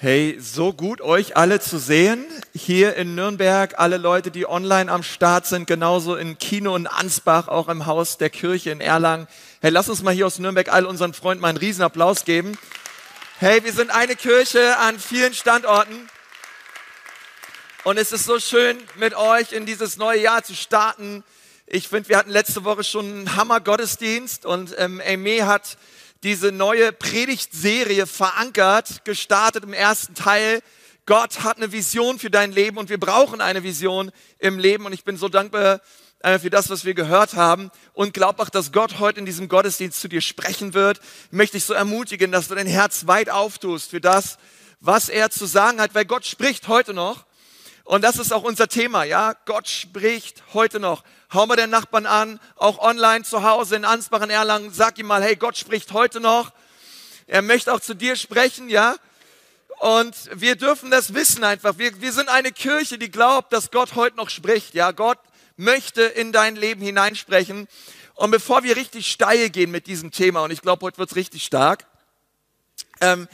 Hey, so gut euch alle zu sehen hier in Nürnberg, alle Leute, die online am Start sind, genauso in Kino in Ansbach, auch im Haus der Kirche in Erlangen. Hey, lass uns mal hier aus Nürnberg all unseren Freunden mal einen Riesenapplaus geben. Hey, wir sind eine Kirche an vielen Standorten. Und es ist so schön, mit euch in dieses neue Jahr zu starten. Ich finde, wir hatten letzte Woche schon einen Hammer-Gottesdienst und ähm, Aimee hat diese neue Predigtserie verankert, gestartet im ersten Teil. Gott hat eine Vision für dein Leben und wir brauchen eine Vision im Leben und ich bin so dankbar äh, für das, was wir gehört haben und glaub auch, dass Gott heute in diesem Gottesdienst zu dir sprechen wird. Ich möchte dich so ermutigen, dass du dein Herz weit auftust für das, was er zu sagen hat, weil Gott spricht heute noch und das ist auch unser Thema, ja. Gott spricht heute noch. Hau mal den Nachbarn an, auch online zu Hause in Ansbach in Erlangen. Sag ihm mal, hey, Gott spricht heute noch. Er möchte auch zu dir sprechen, ja. Und wir dürfen das wissen einfach. Wir, wir sind eine Kirche, die glaubt, dass Gott heute noch spricht, ja. Gott möchte in dein Leben hineinsprechen. Und bevor wir richtig steil gehen mit diesem Thema, und ich glaube, heute wird's richtig stark, ähm,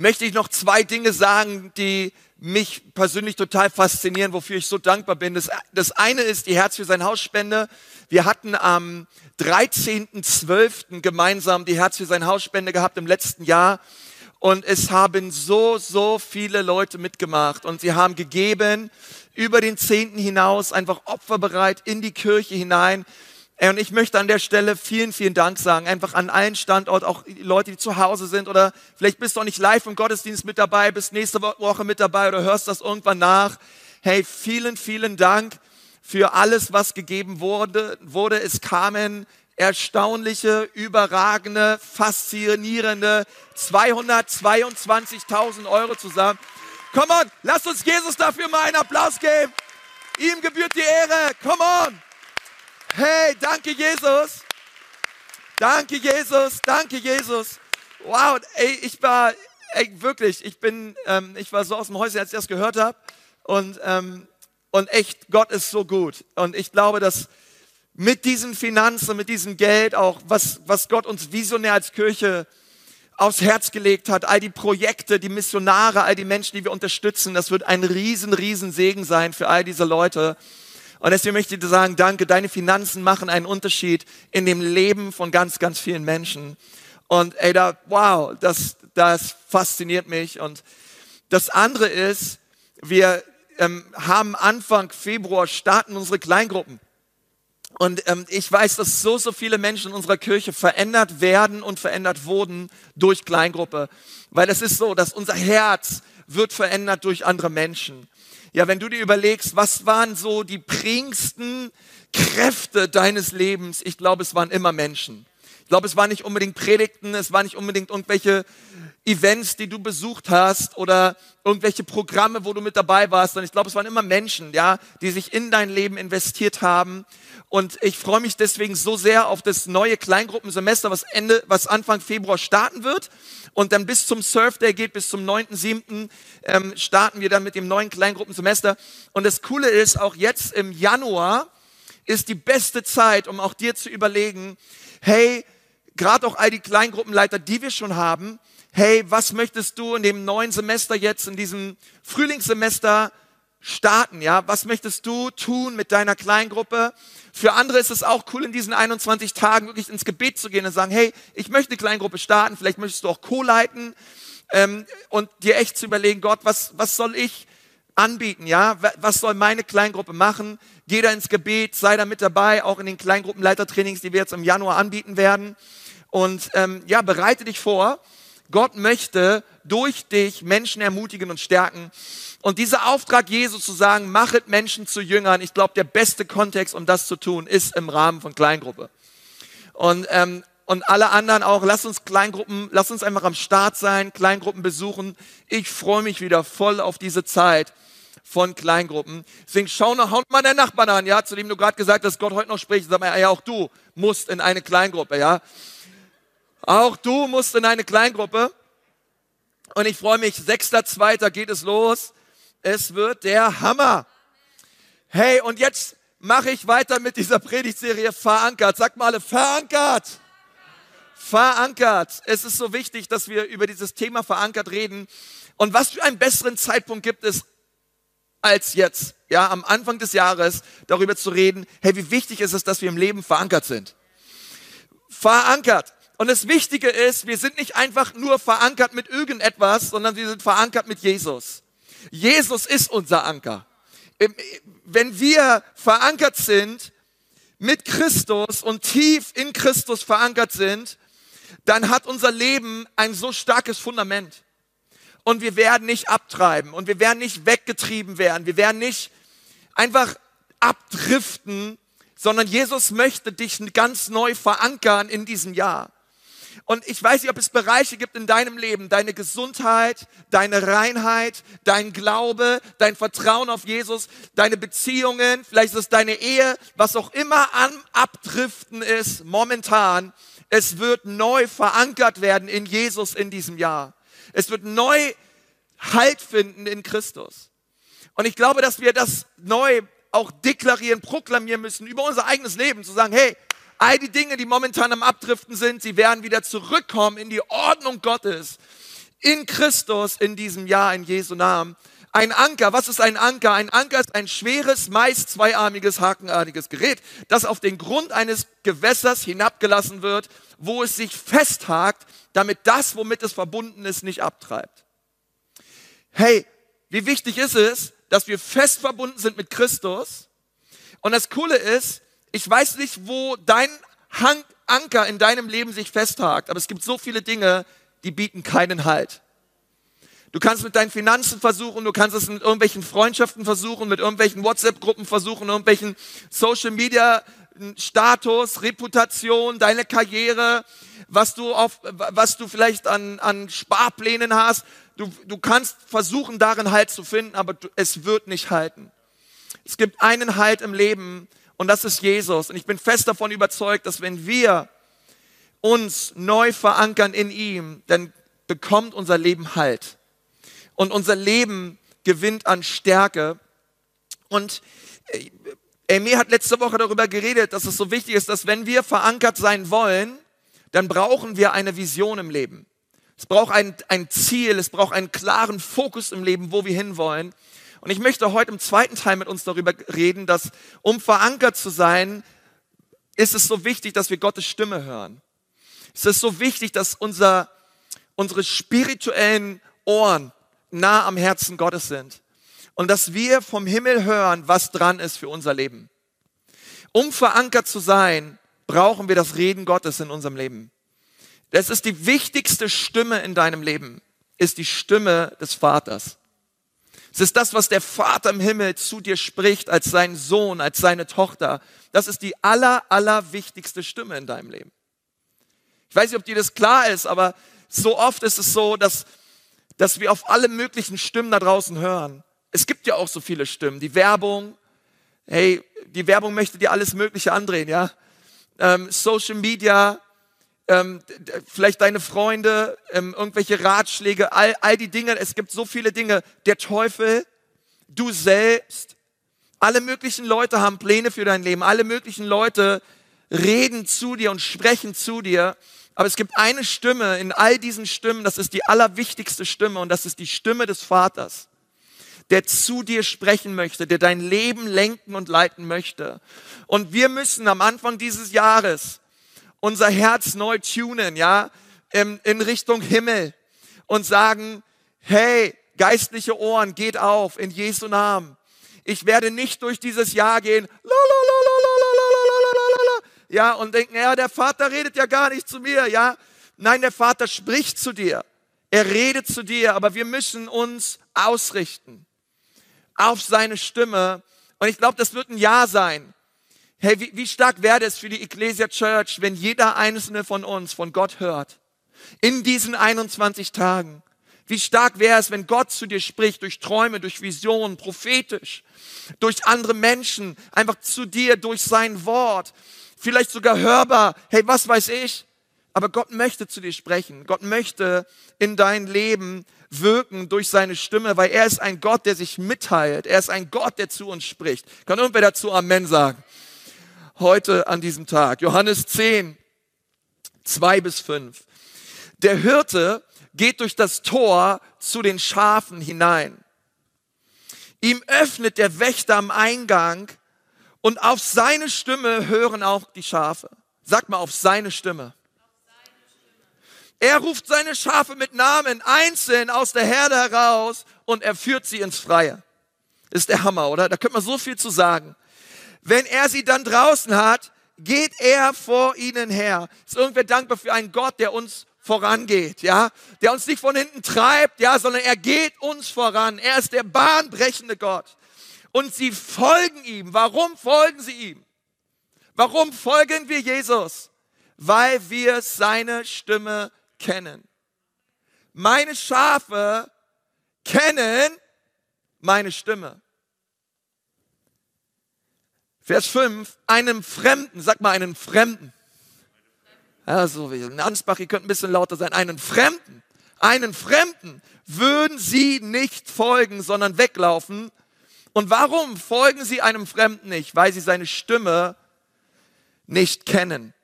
möchte ich noch zwei Dinge sagen, die mich persönlich total faszinieren, wofür ich so dankbar bin. Das, das eine ist die Herz für sein Haus Spende. Wir hatten am 13.12. gemeinsam die Herz für sein Haus Spende gehabt im letzten Jahr. Und es haben so, so viele Leute mitgemacht und sie haben gegeben über den Zehnten hinaus, einfach opferbereit in die Kirche hinein. Und ich möchte an der Stelle vielen, vielen Dank sagen, einfach an allen Standorten, auch die Leute, die zu Hause sind oder vielleicht bist du auch nicht live im Gottesdienst mit dabei, bist nächste Woche mit dabei oder hörst das irgendwann nach. Hey, vielen, vielen Dank für alles, was gegeben wurde. wurde. Es kamen erstaunliche, überragende, faszinierende 222.000 Euro zusammen. Come on, lasst uns Jesus dafür mal einen Applaus geben. Ihm gebührt die Ehre. Come on. Hey, danke Jesus. Danke Jesus, danke Jesus. Wow, ey, ich war, ey, wirklich, ich bin, ähm, ich war so aus dem Häuschen, als ich das gehört habe. Und, ähm, und echt, Gott ist so gut. Und ich glaube, dass mit diesen Finanzen, mit diesem Geld auch, was, was Gott uns visionär als Kirche aufs Herz gelegt hat, all die Projekte, die Missionare, all die Menschen, die wir unterstützen, das wird ein riesen, riesen Segen sein für all diese Leute. Und deswegen möchte ich dir sagen, danke, deine Finanzen machen einen Unterschied in dem Leben von ganz, ganz vielen Menschen. Und ey, da, wow, das, das fasziniert mich. Und das andere ist, wir ähm, haben Anfang Februar starten unsere Kleingruppen. Und ähm, ich weiß, dass so, so viele Menschen in unserer Kirche verändert werden und verändert wurden durch Kleingruppe. Weil es ist so, dass unser Herz wird verändert durch andere Menschen. Ja, wenn du dir überlegst, was waren so die prägendsten Kräfte deines Lebens? Ich glaube, es waren immer Menschen. Ich glaube, es waren nicht unbedingt Predigten, es waren nicht unbedingt irgendwelche Events, die du besucht hast oder irgendwelche Programme, wo du mit dabei warst, sondern ich glaube, es waren immer Menschen, ja, die sich in dein Leben investiert haben. Und ich freue mich deswegen so sehr auf das neue Kleingruppensemester, was Ende, was Anfang Februar starten wird und dann bis zum Surf Day geht, bis zum 9.7. Ähm, starten wir dann mit dem neuen Kleingruppensemester. Und das Coole ist, auch jetzt im Januar ist die beste Zeit, um auch dir zu überlegen, hey, gerade auch all die Kleingruppenleiter, die wir schon haben, hey, was möchtest du in dem neuen Semester jetzt, in diesem Frühlingssemester starten, ja? Was möchtest du tun mit deiner Kleingruppe? Für andere ist es auch cool, in diesen 21 Tagen wirklich ins Gebet zu gehen und sagen, hey, ich möchte eine Kleingruppe starten, vielleicht möchtest du auch co-leiten ähm, und dir echt zu überlegen, Gott, was, was soll ich anbieten, ja? Was soll meine Kleingruppe machen? Geh da ins Gebet, sei da mit dabei, auch in den Kleingruppenleitertrainings, die wir jetzt im Januar anbieten werden. Und ähm, ja, bereite dich vor. Gott möchte durch dich Menschen ermutigen und stärken. Und dieser Auftrag Jesu zu sagen, machet Menschen zu Jüngern, ich glaube, der beste Kontext, um das zu tun, ist im Rahmen von Kleingruppe. Und, ähm, und alle anderen auch, lasst uns Kleingruppen, lasst uns einfach am Start sein, Kleingruppen besuchen. Ich freue mich wieder voll auf diese Zeit von Kleingruppen. Deswegen schau noch, haut mal deinen Nachbarn an, ja, zu dem du gerade gesagt hast, Gott heute noch spricht. Sag mal, ja, auch du musst in eine Kleingruppe, ja. Auch du musst in eine Kleingruppe. Und ich freue mich, 6.2. geht es los. Es wird der Hammer. Hey, und jetzt mache ich weiter mit dieser Predigtserie Verankert. Sag mal alle, verankert. Verankert. Es ist so wichtig, dass wir über dieses Thema verankert reden. Und was für einen besseren Zeitpunkt gibt es als jetzt, ja, am Anfang des Jahres darüber zu reden, hey, wie wichtig ist es, dass wir im Leben verankert sind. Verankert. Und das Wichtige ist, wir sind nicht einfach nur verankert mit irgendetwas, sondern wir sind verankert mit Jesus. Jesus ist unser Anker. Wenn wir verankert sind mit Christus und tief in Christus verankert sind, dann hat unser Leben ein so starkes Fundament. Und wir werden nicht abtreiben und wir werden nicht weggetrieben werden. Wir werden nicht einfach abdriften, sondern Jesus möchte dich ganz neu verankern in diesem Jahr. Und ich weiß nicht, ob es Bereiche gibt in deinem Leben, deine Gesundheit, deine Reinheit, dein Glaube, dein Vertrauen auf Jesus, deine Beziehungen, vielleicht ist es deine Ehe, was auch immer am Abdriften ist momentan. Es wird neu verankert werden in Jesus in diesem Jahr. Es wird neu Halt finden in Christus. Und ich glaube, dass wir das neu auch deklarieren, proklamieren müssen über unser eigenes Leben, zu sagen, hey, all die Dinge, die momentan am Abdriften sind, sie werden wieder zurückkommen in die Ordnung Gottes, in Christus in diesem Jahr, in Jesu Namen. Ein Anker, was ist ein Anker? Ein Anker ist ein schweres, meist zweiarmiges, hakenartiges Gerät, das auf den Grund eines Gewässers hinabgelassen wird, wo es sich festhakt, damit das, womit es verbunden ist, nicht abtreibt. Hey, wie wichtig ist es, dass wir fest verbunden sind mit Christus? Und das Coole ist, ich weiß nicht, wo dein Anker in deinem Leben sich festhakt, aber es gibt so viele Dinge, die bieten keinen Halt. Du kannst mit deinen Finanzen versuchen, du kannst es mit irgendwelchen Freundschaften versuchen, mit irgendwelchen WhatsApp-Gruppen versuchen, irgendwelchen Social Media Status, Reputation, deine Karriere, was du auf, was du vielleicht an, an Sparplänen hast. Du, du kannst versuchen, darin Halt zu finden, aber du, es wird nicht halten. Es gibt einen Halt im Leben und das ist Jesus. Und ich bin fest davon überzeugt, dass wenn wir uns neu verankern in ihm, dann bekommt unser Leben Halt. Und unser Leben gewinnt an Stärke. Und äh, Amy hat letzte Woche darüber geredet, dass es so wichtig ist, dass wenn wir verankert sein wollen, dann brauchen wir eine Vision im Leben. Es braucht ein, ein Ziel, es braucht einen klaren Fokus im Leben, wo wir hinwollen. Und ich möchte heute im zweiten Teil mit uns darüber reden, dass um verankert zu sein, ist es so wichtig, dass wir Gottes Stimme hören. Es ist so wichtig, dass unser, unsere spirituellen Ohren nah am Herzen Gottes sind. Und dass wir vom Himmel hören, was dran ist für unser Leben. Um verankert zu sein, brauchen wir das Reden Gottes in unserem Leben. Das ist die wichtigste Stimme in deinem Leben, ist die Stimme des Vaters. Es ist das, was der Vater im Himmel zu dir spricht als sein Sohn, als seine Tochter. Das ist die aller, aller wichtigste Stimme in deinem Leben. Ich weiß nicht, ob dir das klar ist, aber so oft ist es so, dass, dass wir auf alle möglichen Stimmen da draußen hören. Es gibt ja auch so viele Stimmen. Die Werbung, hey, die Werbung möchte dir alles Mögliche andrehen, ja. Ähm, Social Media, ähm, vielleicht deine Freunde, ähm, irgendwelche Ratschläge, all, all die Dinge. Es gibt so viele Dinge. Der Teufel, du selbst, alle möglichen Leute haben Pläne für dein Leben. Alle möglichen Leute reden zu dir und sprechen zu dir. Aber es gibt eine Stimme in all diesen Stimmen, das ist die allerwichtigste Stimme und das ist die Stimme des Vaters, der zu dir sprechen möchte, der dein Leben lenken und leiten möchte. Und wir müssen am Anfang dieses Jahres unser Herz neu tunen, ja, in, in Richtung Himmel und sagen, hey, geistliche Ohren, geht auf in Jesu Namen. Ich werde nicht durch dieses Jahr gehen, ja, und denken, ja, der Vater redet ja gar nicht zu mir, ja. Nein, der Vater spricht zu dir. Er redet zu dir, aber wir müssen uns ausrichten auf seine Stimme. Und ich glaube, das wird ein Ja sein. Hey, wie, wie stark wäre es für die Ecclesia Church, wenn jeder einzelne von uns von Gott hört? In diesen 21 Tagen. Wie stark wäre es, wenn Gott zu dir spricht, durch Träume, durch Visionen, prophetisch, durch andere Menschen, einfach zu dir, durch sein Wort, vielleicht sogar hörbar. Hey, was weiß ich? Aber Gott möchte zu dir sprechen. Gott möchte in dein Leben wirken durch seine Stimme, weil er ist ein Gott, der sich mitteilt. Er ist ein Gott, der zu uns spricht. Kann irgendwer dazu Amen sagen? Heute an diesem Tag. Johannes 10, 2 bis 5. Der Hirte geht durch das Tor zu den Schafen hinein. Ihm öffnet der Wächter am Eingang und auf seine Stimme hören auch die Schafe. Sag mal, auf seine Stimme. Er ruft seine Schafe mit Namen einzeln aus der Herde heraus und er führt sie ins Freie. Ist der Hammer, oder? Da könnte man so viel zu sagen. Wenn er sie dann draußen hat, geht er vor ihnen her. Ist irgendwer dankbar für einen Gott, der uns vorangeht, ja? Der uns nicht von hinten treibt, ja, sondern er geht uns voran. Er ist der bahnbrechende Gott. Und sie folgen ihm. Warum folgen sie ihm? Warum folgen wir Jesus? Weil wir seine Stimme kennen. Meine Schafe kennen meine Stimme. Vers 5, einem Fremden, sag mal einen Fremden. Also, in Ansbach, ihr könnt ein bisschen lauter sein, einen Fremden, einen Fremden würden sie nicht folgen, sondern weglaufen. Und warum folgen sie einem Fremden nicht? Weil sie seine Stimme nicht kennen.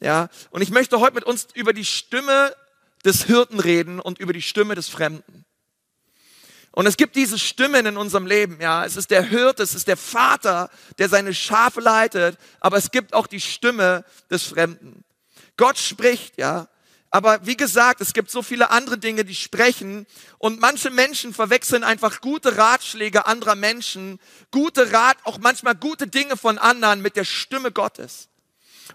Ja, und ich möchte heute mit uns über die Stimme des Hirten reden und über die Stimme des Fremden. Und es gibt diese Stimmen in unserem Leben, ja. Es ist der Hirte, es ist der Vater, der seine Schafe leitet, aber es gibt auch die Stimme des Fremden. Gott spricht, ja. Aber wie gesagt, es gibt so viele andere Dinge, die sprechen. Und manche Menschen verwechseln einfach gute Ratschläge anderer Menschen, gute Rat, auch manchmal gute Dinge von anderen mit der Stimme Gottes.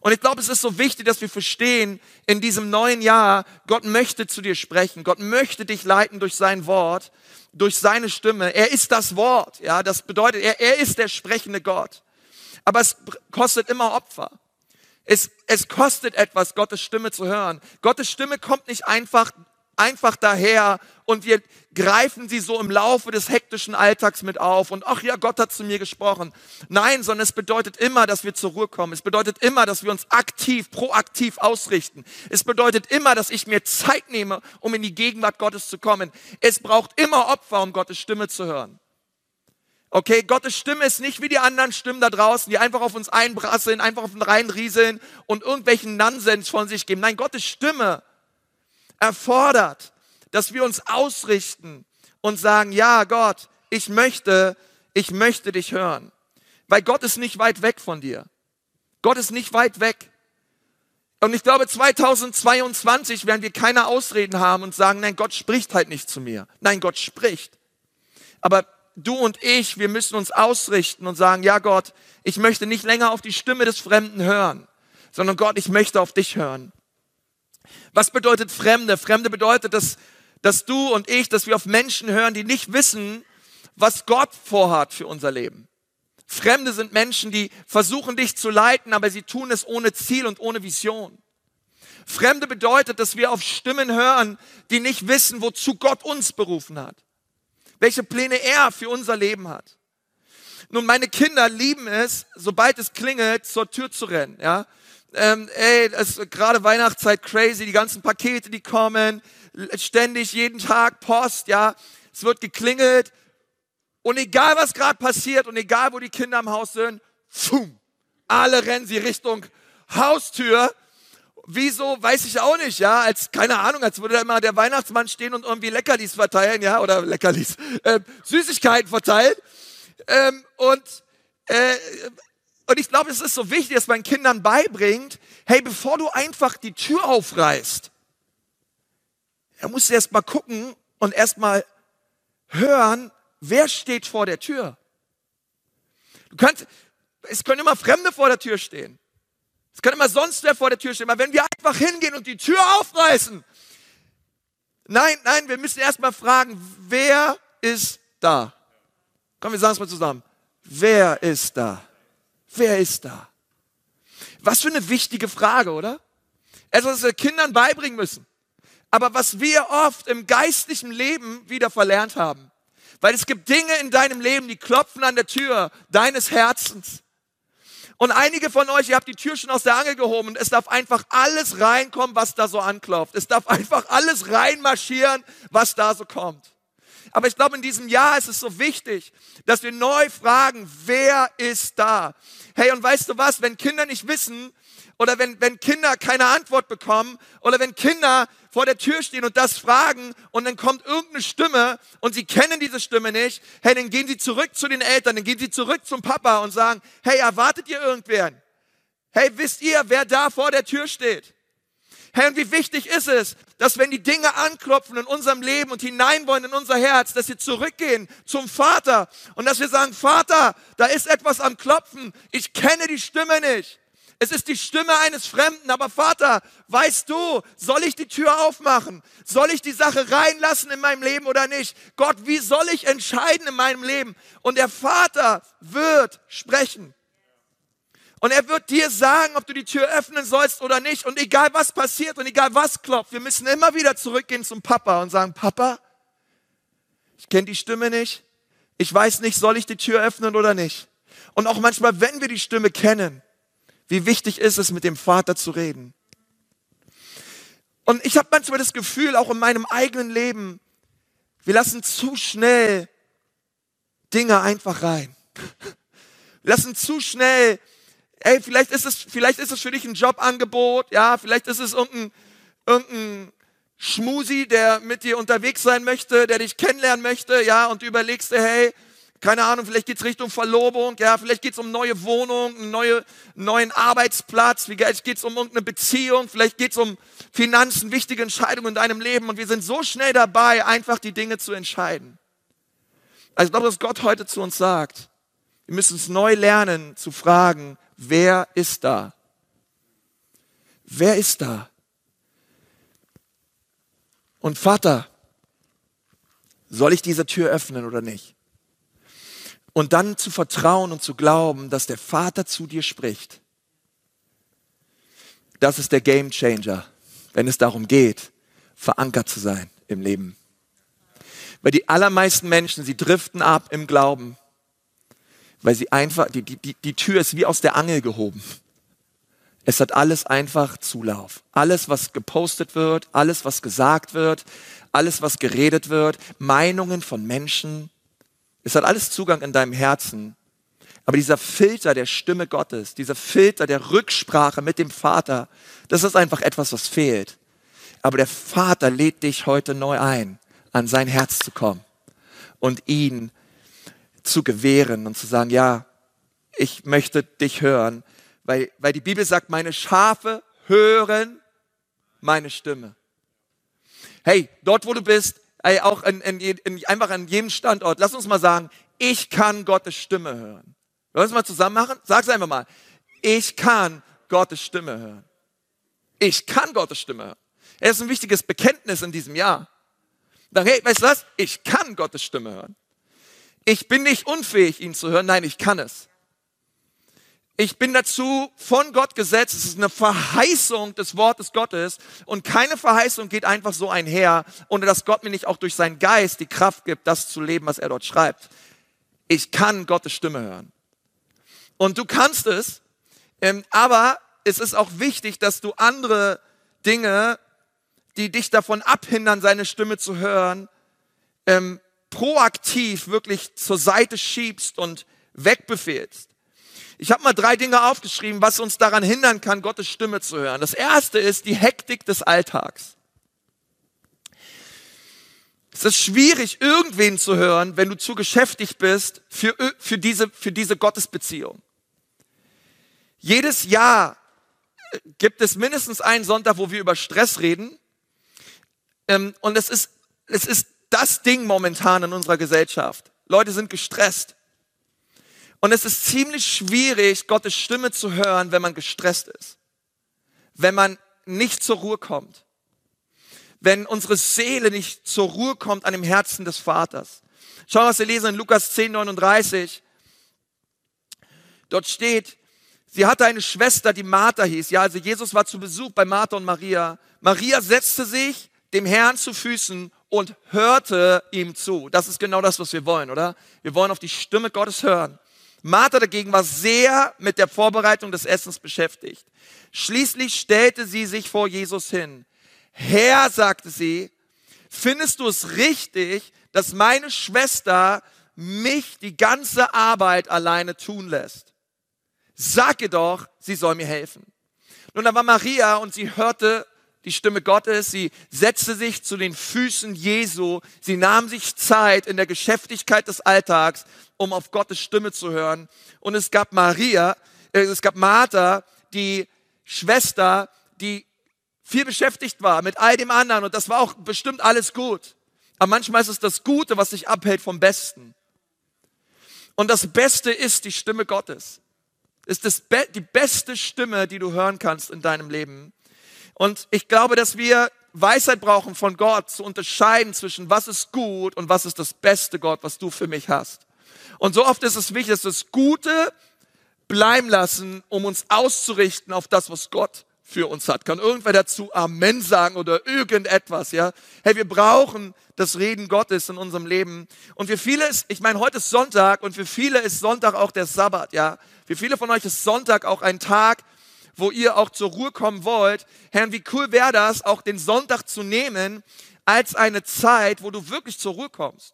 Und ich glaube, es ist so wichtig, dass wir verstehen, in diesem neuen Jahr, Gott möchte zu dir sprechen. Gott möchte dich leiten durch sein Wort, durch seine Stimme. Er ist das Wort. Ja, das bedeutet, er, er ist der sprechende Gott. Aber es kostet immer Opfer. Es, es kostet etwas, Gottes Stimme zu hören. Gottes Stimme kommt nicht einfach einfach daher und wir greifen sie so im Laufe des hektischen Alltags mit auf und ach ja, Gott hat zu mir gesprochen. Nein, sondern es bedeutet immer, dass wir zur Ruhe kommen. Es bedeutet immer, dass wir uns aktiv, proaktiv ausrichten. Es bedeutet immer, dass ich mir Zeit nehme, um in die Gegenwart Gottes zu kommen. Es braucht immer Opfer, um Gottes Stimme zu hören. Okay, Gottes Stimme ist nicht wie die anderen Stimmen da draußen, die einfach auf uns einbrasseln, einfach auf uns reinrieseln und irgendwelchen Nonsens von sich geben. Nein, Gottes Stimme erfordert, dass wir uns ausrichten und sagen, ja Gott, ich möchte, ich möchte dich hören. Weil Gott ist nicht weit weg von dir. Gott ist nicht weit weg. Und ich glaube, 2022 werden wir keine Ausreden haben und sagen, nein, Gott spricht halt nicht zu mir. Nein, Gott spricht. Aber du und ich, wir müssen uns ausrichten und sagen, ja Gott, ich möchte nicht länger auf die Stimme des Fremden hören, sondern Gott, ich möchte auf dich hören. Was bedeutet Fremde? Fremde bedeutet, dass, dass du und ich, dass wir auf Menschen hören, die nicht wissen, was Gott vorhat für unser Leben. Fremde sind Menschen, die versuchen dich zu leiten, aber sie tun es ohne Ziel und ohne Vision. Fremde bedeutet, dass wir auf Stimmen hören, die nicht wissen, wozu Gott uns berufen hat. Welche Pläne er für unser Leben hat. Nun, meine Kinder lieben es, sobald es klingelt, zur Tür zu rennen. Ja? Ähm, ey, ist gerade Weihnachtszeit crazy, die ganzen Pakete, die kommen, ständig jeden Tag Post, ja, es wird geklingelt und egal was gerade passiert und egal wo die Kinder im Haus sind, pfum, alle rennen sie Richtung Haustür. Wieso, weiß ich auch nicht, ja, als, keine Ahnung, als würde da immer der Weihnachtsmann stehen und irgendwie Leckerlis verteilen, ja, oder Leckerlis, äh, Süßigkeiten verteilen. Ähm, und äh, und ich glaube, es ist so wichtig, dass man Kindern beibringt, hey, bevor du einfach die Tür aufreißt, er muss erst mal gucken und erst mal hören, wer steht vor der Tür. Du könnt, es können immer Fremde vor der Tür stehen. Es kann immer sonst wer vor der Tür stehen. Aber wenn wir einfach hingehen und die Tür aufreißen, nein, nein, wir müssen erst mal fragen, wer ist da? Komm, wir sagen es mal zusammen. Wer ist da? Wer ist da? Was für eine wichtige Frage, oder? Etwas, was wir Kindern beibringen müssen. Aber was wir oft im geistlichen Leben wieder verlernt haben. Weil es gibt Dinge in deinem Leben, die klopfen an der Tür deines Herzens. Und einige von euch, ihr habt die Tür schon aus der Angel gehoben und es darf einfach alles reinkommen, was da so anklopft. Es darf einfach alles reinmarschieren, was da so kommt. Aber ich glaube, in diesem Jahr ist es so wichtig, dass wir neu fragen, wer ist da? Hey, und weißt du was, wenn Kinder nicht wissen, Oder wenn, wenn Kinder keine Antwort bekommen oder wenn Kinder vor der Tür stehen und das fragen und dann kommt irgendeine Stimme und sie kennen diese Stimme nicht, hey, dann gehen sie zurück zu den Eltern, dann gehen sie zurück zum Papa und sagen, hey, erwartet ihr irgendwen? Hey, wisst ihr, wer da vor der Tür steht? Hey, und wie wichtig ist es, dass wenn die Dinge anklopfen in unserem Leben und hinein wollen in unser Herz, dass wir zurückgehen zum Vater und dass wir sagen, Vater, da ist etwas am Klopfen, ich kenne die Stimme nicht. Es ist die Stimme eines Fremden, aber Vater, weißt du, soll ich die Tür aufmachen? Soll ich die Sache reinlassen in meinem Leben oder nicht? Gott, wie soll ich entscheiden in meinem Leben? Und der Vater wird sprechen. Und er wird dir sagen, ob du die Tür öffnen sollst oder nicht. Und egal was passiert und egal was klopft, wir müssen immer wieder zurückgehen zum Papa und sagen, Papa, ich kenne die Stimme nicht. Ich weiß nicht, soll ich die Tür öffnen oder nicht. Und auch manchmal, wenn wir die Stimme kennen, wie wichtig ist es, mit dem Vater zu reden. Und ich habe manchmal das Gefühl, auch in meinem eigenen Leben, wir lassen zu schnell Dinge einfach rein. Wir lassen zu schnell, ey, vielleicht ist es, vielleicht ist es für dich ein Jobangebot, ja, vielleicht ist es irgendein, irgendein Schmusi, der mit dir unterwegs sein möchte, der dich kennenlernen möchte, ja, und du überlegst dir, hey, keine Ahnung, vielleicht geht's Richtung Verlobung, ja, vielleicht geht's um neue Wohnung, einen neue, neuen Arbeitsplatz, vielleicht geht's um irgendeine Beziehung, vielleicht geht's um Finanzen, wichtige Entscheidungen in deinem Leben und wir sind so schnell dabei, einfach die Dinge zu entscheiden. Also ich glaube, dass Gott heute zu uns sagt, wir müssen es neu lernen zu fragen, wer ist da? Wer ist da? Und Vater, soll ich diese Tür öffnen oder nicht? Und dann zu vertrauen und zu glauben, dass der Vater zu dir spricht. Das ist der Game Changer, wenn es darum geht, verankert zu sein im Leben. Weil die allermeisten Menschen, sie driften ab im Glauben, weil sie einfach, die, die, die Tür ist wie aus der Angel gehoben. Es hat alles einfach Zulauf. Alles, was gepostet wird, alles, was gesagt wird, alles, was geredet wird, Meinungen von Menschen, es hat alles Zugang in deinem Herzen. Aber dieser Filter der Stimme Gottes, dieser Filter der Rücksprache mit dem Vater, das ist einfach etwas, was fehlt. Aber der Vater lädt dich heute neu ein, an sein Herz zu kommen und ihn zu gewähren und zu sagen, ja, ich möchte dich hören, weil, weil die Bibel sagt, meine Schafe hören meine Stimme. Hey, dort wo du bist, ey, auch in, in, in, einfach an jedem Standort, lass uns mal sagen, ich kann Gottes Stimme hören. Wollen wir es mal zusammen machen? Sag's einfach mal. Ich kann Gottes Stimme hören. Ich kann Gottes Stimme hören. Es ist ein wichtiges Bekenntnis in diesem Jahr. Dann, hey, weißt du was? Ich kann Gottes Stimme hören. Ich bin nicht unfähig, ihn zu hören. Nein, ich kann es. Ich bin dazu von Gott gesetzt. Es ist eine Verheißung des Wortes Gottes. Und keine Verheißung geht einfach so einher, ohne dass Gott mir nicht auch durch seinen Geist die Kraft gibt, das zu leben, was er dort schreibt. Ich kann Gottes Stimme hören. Und du kannst es, ähm, aber es ist auch wichtig, dass du andere Dinge, die dich davon abhindern, seine Stimme zu hören, ähm, proaktiv wirklich zur Seite schiebst und wegbefehlst. Ich habe mal drei Dinge aufgeschrieben, was uns daran hindern kann, Gottes Stimme zu hören. Das erste ist die Hektik des Alltags. Es ist schwierig, irgendwen zu hören, wenn du zu geschäftig bist für, für, diese, für diese Gottesbeziehung. Jedes Jahr äh, gibt es mindestens einen Sonntag, wo wir über Stress reden. Ähm, und es ist, es ist das Ding momentan in unserer Gesellschaft. Leute sind gestresst. Und es ist ziemlich schwierig, Gottes Stimme zu hören, wenn man gestresst ist. Wenn man nicht zur Ruhe kommt. Wenn unsere Seele nicht zur Ruhe kommt an dem Herzen des Vaters. Schau, was wir lesen in Lukas 10, 39. Dort steht, sie hatte eine Schwester, die Martha hieß. Ja, also Jesus war zu Besuch bei Martha und Maria. Maria setzte sich dem Herrn zu Füßen und hörte ihm zu. Das ist genau das, was wir wollen, oder? Wir wollen auf die Stimme Gottes hören. Martha dagegen war sehr mit der Vorbereitung des Essens beschäftigt. Schließlich stellte sie sich vor Jesus hin. Herr, sagte sie, findest du es richtig, dass meine Schwester mich die ganze Arbeit alleine tun lässt? Sag ihr doch, sie soll mir helfen. Nun, da war Maria und sie hörte die Stimme Gottes, sie setzte sich zu den Füßen Jesu, sie nahm sich Zeit in der Geschäftigkeit des Alltags, um auf Gottes Stimme zu hören. Und es gab Maria, äh, es gab Martha, die Schwester, die viel beschäftigt war mit all dem anderen und das war auch bestimmt alles gut. Aber manchmal ist es das Gute, was sich abhält vom Besten. Und das Beste ist die Stimme Gottes. Ist das Be die beste Stimme, die du hören kannst in deinem Leben. Und ich glaube, dass wir Weisheit brauchen von Gott, zu unterscheiden zwischen was ist gut und was ist das beste Gott, was du für mich hast. Und so oft ist es wichtig, dass wir das Gute bleiben lassen, um uns auszurichten auf das, was Gott für uns hat. Kann irgendwer dazu Amen sagen oder irgendetwas, ja? Hey, wir brauchen das Reden Gottes in unserem Leben. Und für viele ist, ich meine, heute ist Sonntag und für viele ist Sonntag auch der Sabbat, ja? Für viele von euch ist Sonntag auch ein Tag, wo ihr auch zur Ruhe kommen wollt. Herr, wie cool wäre das, auch den Sonntag zu nehmen als eine Zeit, wo du wirklich zur Ruhe kommst.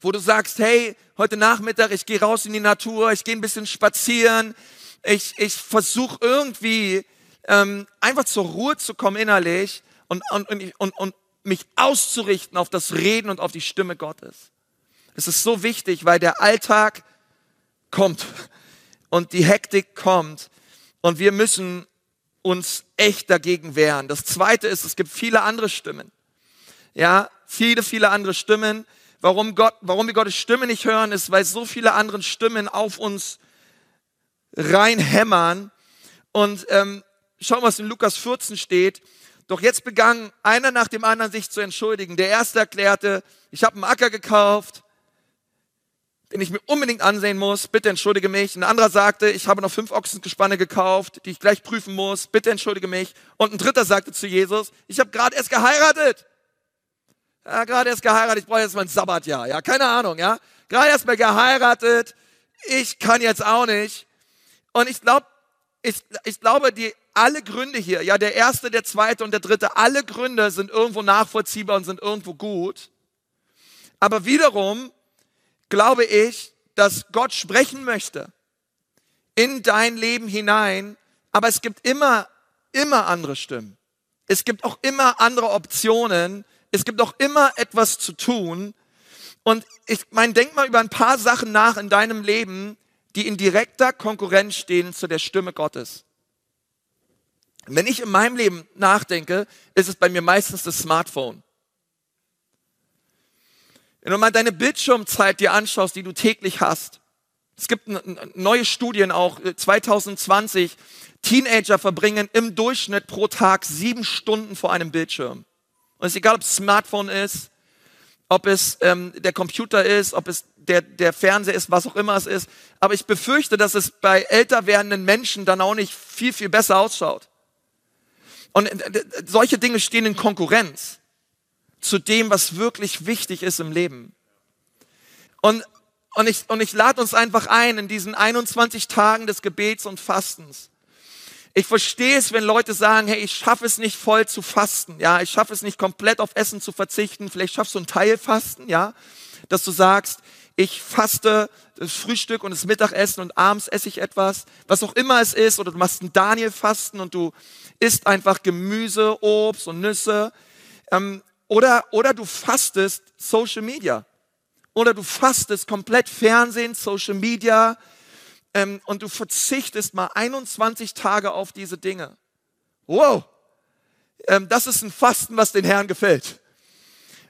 Wo du sagst, hey, heute Nachmittag, ich gehe raus in die Natur, ich gehe ein bisschen spazieren, ich, ich versuche irgendwie ähm, einfach zur Ruhe zu kommen innerlich und, und, und, und mich auszurichten auf das Reden und auf die Stimme Gottes. Es ist so wichtig, weil der Alltag kommt und die Hektik kommt und wir müssen uns echt dagegen wehren. Das zweite ist, es gibt viele andere Stimmen. Ja, viele, viele andere Stimmen. Warum Gott, warum wir Gottes Stimme nicht hören, ist, weil so viele andere Stimmen auf uns reinhämmern. Und ähm, schau, was in Lukas 14 steht. Doch jetzt begann einer nach dem anderen sich zu entschuldigen. Der erste erklärte, ich habe einen Acker gekauft, den ich mir unbedingt ansehen muss, bitte entschuldige mich. Ein anderer sagte, ich habe noch fünf Ochsengespanne gekauft, die ich gleich prüfen muss, bitte entschuldige mich. Und ein dritter sagte zu Jesus, ich habe gerade erst geheiratet. Ja, gerade erst geheiratet, ich brauche jetzt mal ein Sabbatjahr, ja, keine Ahnung, ja. Gerade erst mal geheiratet, ich kann jetzt auch nicht. Und ich glaube, ich, ich glaube, die alle Gründe hier, ja, der erste, der zweite und der dritte, alle Gründe sind irgendwo nachvollziehbar und sind irgendwo gut. Aber wiederum glaube ich, dass Gott sprechen möchte in dein Leben hinein, aber es gibt immer, immer andere Stimmen. Es gibt auch immer andere Optionen. Es gibt auch immer etwas zu tun. Und ich meine, denk mal über ein paar Sachen nach in deinem Leben, die in direkter Konkurrenz stehen zu der Stimme Gottes. Wenn ich in meinem Leben nachdenke, ist es bei mir meistens das Smartphone. Wenn du mal deine Bildschirmzeit dir anschaust, die du täglich hast. Es gibt neue Studien auch, 2020, äh, Teenager verbringen im Durchschnitt pro Tag sieben Stunden vor einem Bildschirm. Und es ist egal, ob es Smartphone ist, ob es ähm, der Computer ist, ob es der, der Fernseher ist, was auch immer es ist. Aber ich befürchte, dass es bei älter werdenden Menschen dann auch nicht viel, viel besser ausschaut. Und äh, solche Dinge stehen in Konkurrenz zu dem, was wirklich wichtig ist im Leben. Und, und ich, und ich lade uns einfach ein in diesen 21 Tagen des Gebets und Fastens. Ich verstehe es, wenn Leute sagen, hey, ich schaffe es nicht voll zu fasten, ja, ich schaffe es nicht komplett auf Essen zu verzichten, vielleicht schaffst du ein Teilfasten, ja, dass du sagst, ich faste das Frühstück und das Mittagessen und abends esse ich etwas, was auch immer es ist, oder du machst ein Daniel-Fasten und du isst einfach Gemüse, Obst und Nüsse, ähm, oder, oder du fastest Social Media, oder du fastest komplett Fernsehen, Social Media, ähm, und du verzichtest mal 21 Tage auf diese Dinge. Wow, ähm, das ist ein Fasten, was den Herrn gefällt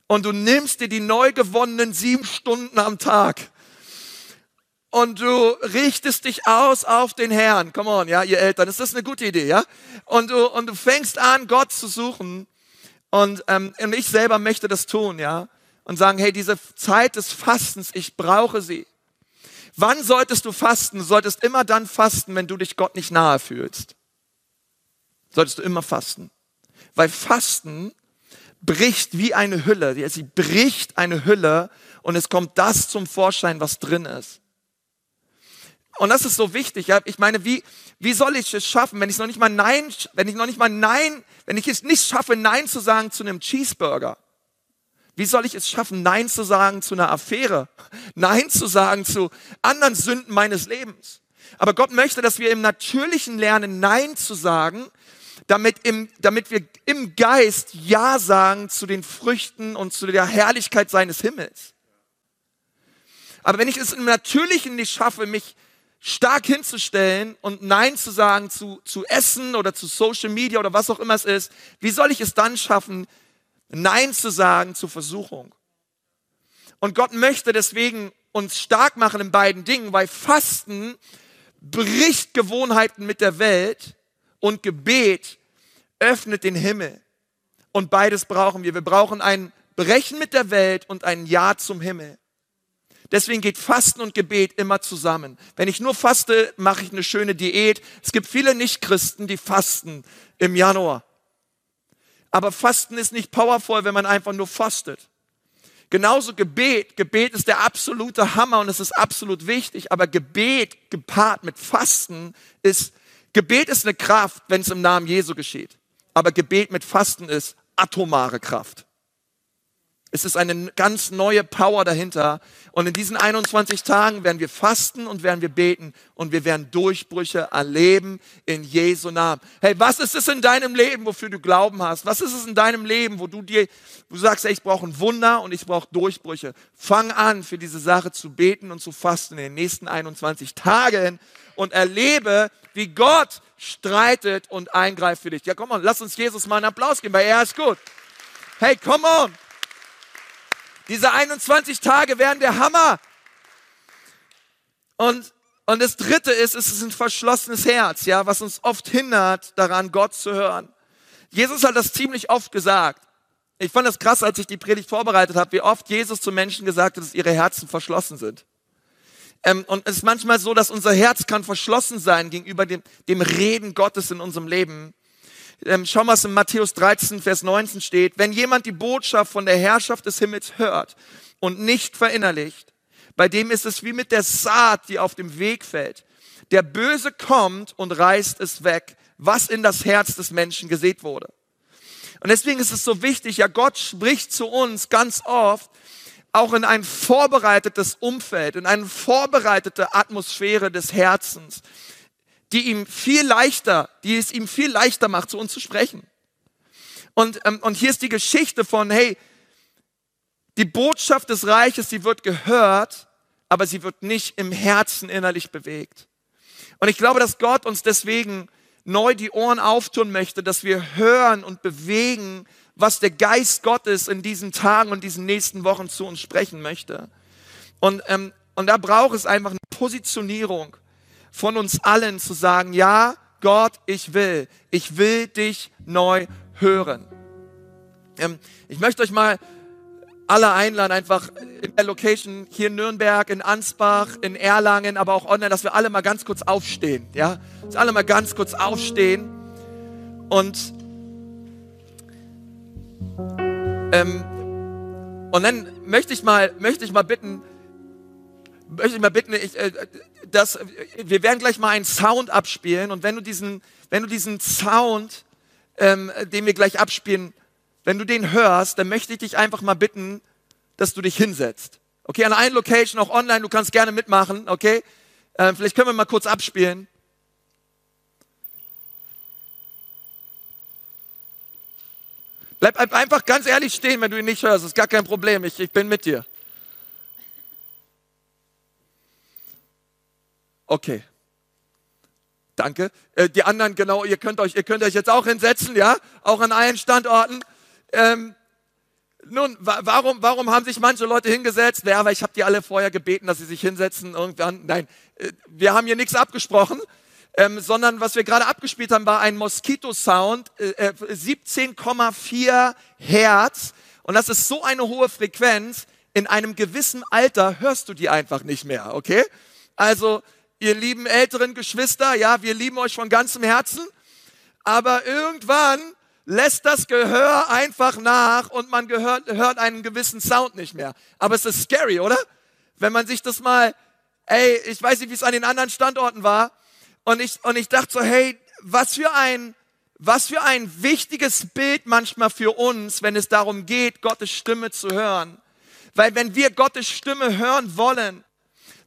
und du nimmst dir die neu gewonnenen sieben Stunden am Tag und du richtest dich aus auf den Herrn. Come on, ja, ihr Eltern, ist das eine gute Idee, ja? Und du, und du fängst an, Gott zu suchen. Und, ähm, und ich selber möchte das tun, ja? Und sagen, hey, diese Zeit des Fastens, ich brauche sie. Wann solltest du fasten? Du solltest immer dann fasten, wenn du dich Gott nicht nahe fühlst. Solltest du immer fasten. Weil Fasten bricht wie eine Hülle. Sie bricht eine Hülle und es kommt das zum Vorschein, was drin ist. Und das ist so wichtig. Ja? Ich meine, wie, wie soll ich es schaffen, wenn ich noch nicht mal Nein, wenn ich noch nicht mal Nein, wenn ich es nicht schaffe, Nein zu sagen zu einem Cheeseburger? Wie soll ich es schaffen, Nein zu sagen zu einer Affäre? Nein zu sagen zu anderen Sünden meines Lebens? Aber Gott möchte, dass wir im Natürlichen lernen, Nein zu sagen, damit, im, damit wir im Geist Ja sagen zu den Früchten und zu der Herrlichkeit seines Himmels. Aber wenn ich es im Natürlichen nicht schaffe, mich stark hinzustellen und Nein zu sagen zu, zu Essen oder zu Social Media oder was auch immer es ist, wie soll ich es dann schaffen, Nein zu sagen zur Versuchung? Und Gott möchte deswegen uns stark machen in beiden Dingen, weil Fasten bricht Gewohnheiten mit der Welt und Gebet öffnet den Himmel. Und beides brauchen wir. Wir brauchen ein Brechen mit der Welt und ein Ja zum Himmel. Deswegen geht Fasten und Gebet immer zusammen. Wenn ich nur faste, mache ich eine schöne Diät. Es gibt viele Nichtchristen, die fasten im Januar. Aber Fasten ist nicht powerful, wenn man einfach nur fastet. Genauso Gebet. Gebet ist der absolute Hammer und es ist absolut wichtig. Aber Gebet gepaart mit Fasten ist, Gebet ist eine Kraft, wenn es im Namen Jesu geschieht. Aber Gebet mit Fasten ist atomare Kraft. Es ist eine ganz neue Power dahinter. Und in diesen 21 Tagen werden wir fasten und werden wir beten und wir werden Durchbrüche erleben in Jesu Namen. Hey, was ist es in deinem Leben, wofür du Glauben hast? Was ist es in deinem Leben, wo du dir, wo du sagst, hey, ich brauche ein Wunder und ich brauche Durchbrüche? Fang an, für diese Sache zu beten und zu fasten in den nächsten 21 Tagen und erlebe, wie Gott streitet und eingreift für dich. Ja, komm on, lass uns Jesus mal einen Applaus geben, weil er ist gut. Hey, come on. Diese 21 Tage werden der Hammer. Und, und das dritte ist, es ist ein verschlossenes Herz, ja, was uns oft hindert, daran Gott zu hören. Jesus hat das ziemlich oft gesagt. Ich fand das krass, als ich die Predigt vorbereitet habe, wie oft Jesus zu Menschen gesagt hat, dass ihre Herzen verschlossen sind. Ähm, und es ist manchmal so, dass unser Herz kann verschlossen sein gegenüber dem, dem Reden Gottes in unserem Leben. Ähm, schau mal, was in Matthäus 13, Vers 19 steht. Wenn jemand die Botschaft von der Herrschaft des Himmels hört und nicht verinnerlicht, bei dem ist es wie mit der Saat, die auf dem Weg fällt. Der Böse kommt und reißt es weg, was in das Herz des Menschen gesät wurde. Und deswegen ist es so wichtig, ja, Gott spricht zu uns ganz oft, auch in ein vorbereitetes Umfeld, in eine vorbereitete Atmosphäre des Herzens die ihm viel leichter, die es ihm viel leichter macht, zu uns zu sprechen. Und, ähm, und hier ist die Geschichte von, hey, die Botschaft des Reiches, die wird gehört, aber sie wird nicht im Herzen innerlich bewegt. Und ich glaube, dass Gott uns deswegen neu die Ohren auftun möchte, dass wir hören und bewegen, was der Geist Gottes in diesen Tagen und diesen nächsten Wochen zu uns sprechen möchte. Und, ähm, und da braucht es einfach eine Positionierung von uns allen zu sagen, ja, Gott, ich will, ich will dich neu hören. Ähm, ich möchte euch mal alle einladen, einfach in der Location hier in Nürnberg, in Ansbach, in Erlangen, aber auch online, dass wir alle mal ganz kurz aufstehen, ja, dass alle mal ganz kurz aufstehen und ähm, und dann möchte ich mal, möchte ich mal bitten, möchte ich mal bitten, ich, äh, dass wir werden gleich mal einen Sound abspielen und wenn du diesen, wenn du diesen Sound, ähm, den wir gleich abspielen, wenn du den hörst, dann möchte ich dich einfach mal bitten, dass du dich hinsetzt. Okay, an einer Location, auch online, du kannst gerne mitmachen, okay? Ähm, vielleicht können wir mal kurz abspielen. Bleib einfach ganz ehrlich stehen, wenn du ihn nicht hörst. Das ist gar kein Problem. Ich, ich bin mit dir. Okay. Danke. Äh, die anderen, genau, ihr könnt euch, ihr könnt euch jetzt auch hinsetzen, ja, auch an allen Standorten. Ähm, nun, wa warum, warum haben sich manche Leute hingesetzt? Ja, weil ich habe die alle vorher gebeten, dass sie sich hinsetzen. Irgendwann, nein, äh, wir haben hier nichts abgesprochen, ähm, sondern was wir gerade abgespielt haben, war ein Moskito-Sound, äh, 17,4 äh, Hertz. Und das ist so eine hohe Frequenz. In einem gewissen Alter hörst du die einfach nicht mehr, okay? Also ihr lieben älteren Geschwister, ja, wir lieben euch von ganzem Herzen, aber irgendwann lässt das Gehör einfach nach und man gehört, hört einen gewissen Sound nicht mehr. Aber es ist scary, oder? Wenn man sich das mal, ey, ich weiß nicht, wie es an den anderen Standorten war, und ich, und ich dachte so, hey, was für ein, was für ein wichtiges Bild manchmal für uns, wenn es darum geht, Gottes Stimme zu hören. Weil wenn wir Gottes Stimme hören wollen,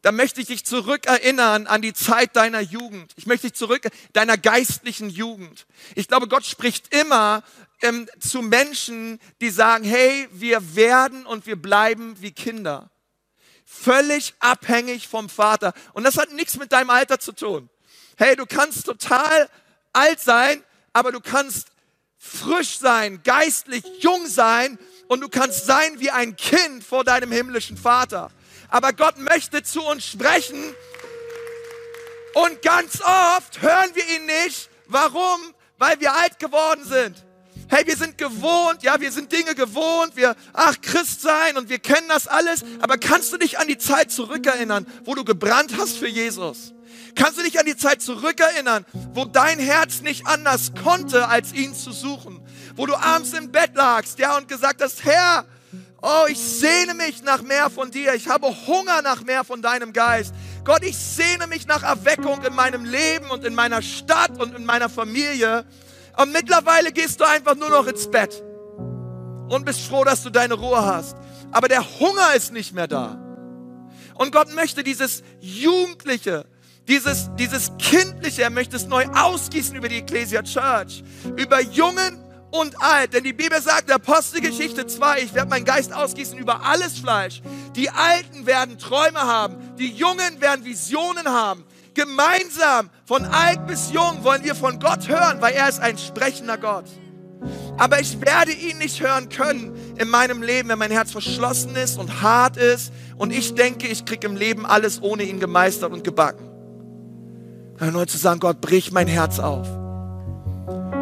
da möchte ich dich zurückerinnern an die Zeit deiner Jugend. Ich möchte dich zurück deiner geistlichen Jugend. Ich glaube, Gott spricht immer ähm, zu Menschen, die sagen, hey, wir werden und wir bleiben wie Kinder. Völlig abhängig vom Vater. Und das hat nichts mit deinem Alter zu tun. Hey, du kannst total alt sein, aber du kannst frisch sein, geistlich jung sein und du kannst sein wie ein Kind vor deinem himmlischen Vater. Aber Gott möchte zu uns sprechen und ganz oft hören wir ihn nicht. Warum? Weil wir alt geworden sind. Hey, wir sind gewohnt, ja, wir sind Dinge gewohnt, wir, ach, Christ sein und wir kennen das alles. Aber kannst du dich an die Zeit zurückerinnern, wo du gebrannt hast für Jesus? Kannst du dich an die Zeit zurückerinnern, wo dein Herz nicht anders konnte, als ihn zu suchen? Wo du abends im Bett lagst, ja, und gesagt hast, Herr, oh, ich sehne mich nach mehr von dir. Ich habe Hunger nach mehr von deinem Geist. Gott, ich sehne mich nach Erweckung in meinem Leben und in meiner Stadt und in meiner Familie. Und mittlerweile gehst du einfach nur noch ins Bett und bist froh, dass du deine Ruhe hast. Aber der Hunger ist nicht mehr da. Und Gott möchte dieses Jugendliche, dieses, dieses Kindliche, er möchte es neu ausgießen über die Ecclesia Church, über Jungen und alt. Denn die Bibel sagt, Apostelgeschichte 2, ich werde meinen Geist ausgießen über alles Fleisch. Die Alten werden Träume haben, die Jungen werden Visionen haben. Gemeinsam, von alt bis jung, wollen wir von Gott hören, weil er ist ein sprechender Gott. Aber ich werde ihn nicht hören können in meinem Leben, wenn mein Herz verschlossen ist und hart ist und ich denke, ich kriege im Leben alles ohne ihn gemeistert und gebacken. Nur zu sagen, Gott, brich mein Herz auf.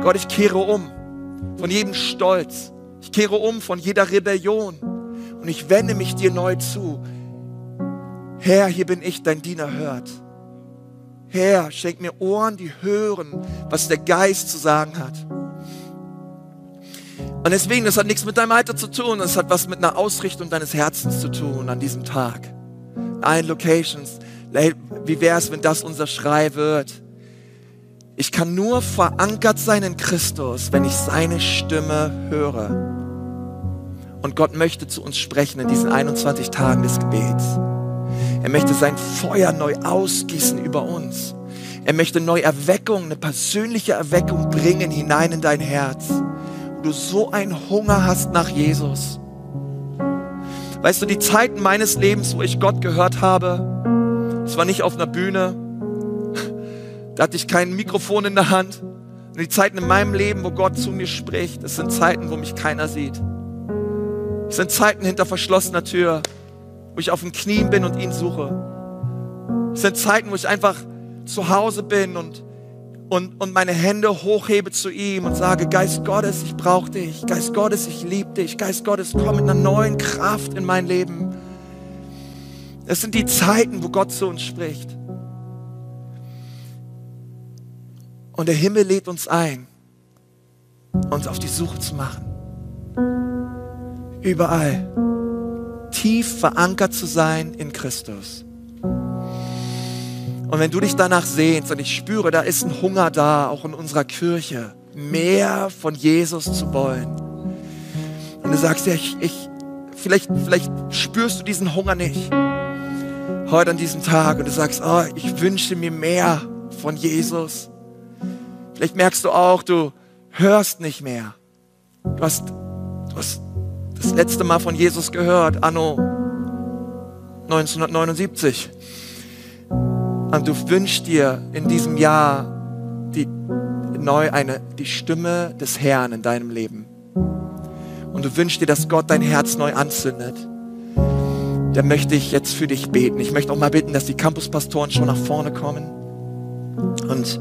Gott, ich kehre um von jedem Stolz. Ich kehre um von jeder Rebellion und ich wende mich dir neu zu. Herr, hier bin ich, dein Diener hört. Herr, schenk mir Ohren, die hören, was der Geist zu sagen hat. Und deswegen, das hat nichts mit deinem Alter zu tun, das hat was mit einer Ausrichtung deines Herzens zu tun an diesem Tag. Ein Locations. Wie wäre es, wenn das unser Schrei wird? Ich kann nur verankert sein in Christus, wenn ich seine Stimme höre. Und Gott möchte zu uns sprechen in diesen 21 Tagen des Gebets. Er möchte sein Feuer neu ausgießen über uns. Er möchte neue Erweckung, eine persönliche Erweckung bringen hinein in dein Herz. Wo du so einen Hunger hast nach Jesus. Weißt du, die Zeiten meines Lebens, wo ich Gott gehört habe, es war nicht auf einer Bühne, da hatte ich kein Mikrofon in der Hand. Und die Zeiten in meinem Leben, wo Gott zu mir spricht, das sind Zeiten, wo mich keiner sieht. Es sind Zeiten hinter verschlossener Tür, wo ich auf den Knien bin und ihn suche. Es sind Zeiten, wo ich einfach zu Hause bin und, und, und meine Hände hochhebe zu ihm und sage, Geist Gottes, ich brauche dich. Geist Gottes, ich liebe dich. Geist Gottes, komm mit einer neuen Kraft in mein Leben. Es sind die Zeiten, wo Gott zu uns spricht. Und der Himmel lädt uns ein, uns auf die Suche zu machen. Überall tief verankert zu sein in Christus. Und wenn du dich danach sehnst und ich spüre, da ist ein Hunger da, auch in unserer Kirche, mehr von Jesus zu wollen. Und du sagst, ja, ich, ich vielleicht, vielleicht spürst du diesen Hunger nicht heute an diesem Tag und du sagst, oh, ich wünsche mir mehr von Jesus. Vielleicht merkst du auch, du hörst nicht mehr. Du hast, du hast das letzte Mal von Jesus gehört, anno 1979. Und du wünschst dir in diesem Jahr die, neu eine, die Stimme des Herrn in deinem Leben. Und du wünschst dir, dass Gott dein Herz neu anzündet. Dann möchte ich jetzt für dich beten. Ich möchte auch mal bitten, dass die Campuspastoren schon nach vorne kommen. Und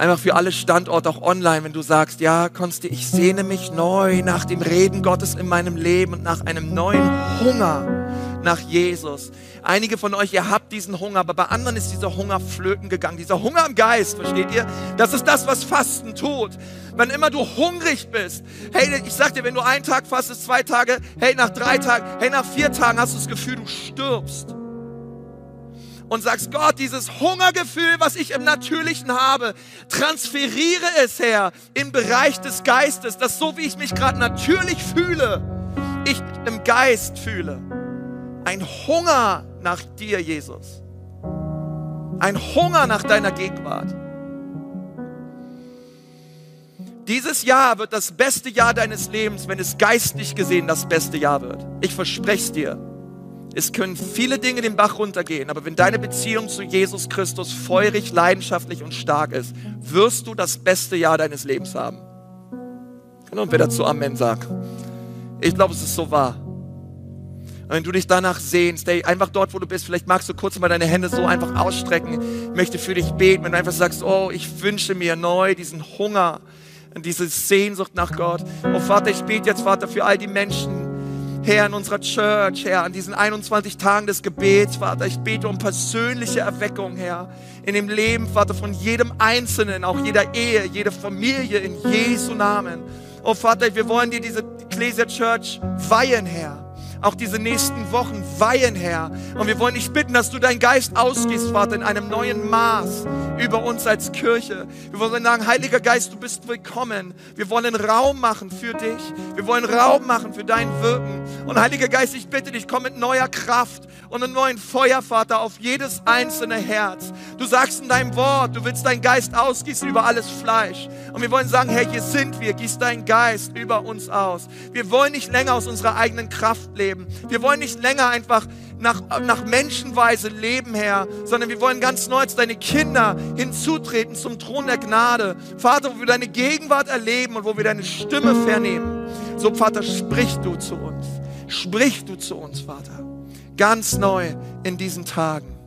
Einfach für alle Standorte, auch online, wenn du sagst, ja, Konsti, ich sehne mich neu nach dem Reden Gottes in meinem Leben und nach einem neuen Hunger nach Jesus. Einige von euch, ihr habt diesen Hunger, aber bei anderen ist dieser Hunger flöten gegangen. Dieser Hunger im Geist, versteht ihr? Das ist das, was Fasten tut. Wenn immer du hungrig bist, hey, ich sag dir, wenn du einen Tag fastest, zwei Tage, hey, nach drei Tagen, hey, nach vier Tagen hast du das Gefühl, du stirbst und sagst, Gott, dieses Hungergefühl, was ich im Natürlichen habe, transferiere es her im Bereich des Geistes, dass so wie ich mich gerade natürlich fühle, ich im Geist fühle. ein Hunger nach dir, Jesus. Ein Hunger nach deiner Gegenwart. Dieses Jahr wird das beste Jahr deines Lebens, wenn es geistlich gesehen das beste Jahr wird. Ich verspreche es dir. Es können viele Dinge den Bach runtergehen, aber wenn deine Beziehung zu Jesus Christus feurig, leidenschaftlich und stark ist, wirst du das beste Jahr deines Lebens haben. Und wer dazu Amen sagt. Ich glaube, es ist so wahr. Und wenn du dich danach sehnst, ey, einfach dort, wo du bist, vielleicht magst du kurz mal deine Hände so einfach ausstrecken. Möchte für dich beten, wenn du einfach sagst, oh, ich wünsche mir neu diesen Hunger, diese Sehnsucht nach Gott. Oh Vater, ich bete jetzt, Vater, für all die Menschen, Herr, in unserer Church, Herr, an diesen 21 Tagen des Gebets, Vater. Ich bete um persönliche Erweckung, Herr, in dem Leben, Vater, von jedem Einzelnen, auch jeder Ehe, jede Familie, in Jesu Namen. Oh Vater, wir wollen dir diese Ecclesia Church weihen, Herr auch diese nächsten Wochen weihen, Herr. Und wir wollen dich bitten, dass du deinen Geist ausgehst, Vater, in einem neuen Maß über uns als Kirche. Wir wollen sagen, Heiliger Geist, du bist willkommen. Wir wollen Raum machen für dich. Wir wollen Raum machen für dein Wirken. Und Heiliger Geist, ich bitte dich, komm mit neuer Kraft und einem neuen Feuer, Vater, auf jedes einzelne Herz. Du sagst in deinem Wort, du willst deinen Geist ausgießen über alles Fleisch. Und wir wollen sagen, Herr, hier sind wir. Gieß deinen Geist über uns aus. Wir wollen nicht länger aus unserer eigenen Kraft leben. Wir wollen nicht länger einfach nach, nach Menschenweise leben, Herr, sondern wir wollen ganz neu als deine Kinder hinzutreten zum Thron der Gnade. Vater, wo wir deine Gegenwart erleben und wo wir deine Stimme vernehmen. So, Vater, sprich du zu uns. Sprich du zu uns, Vater. Ganz neu in diesen Tagen.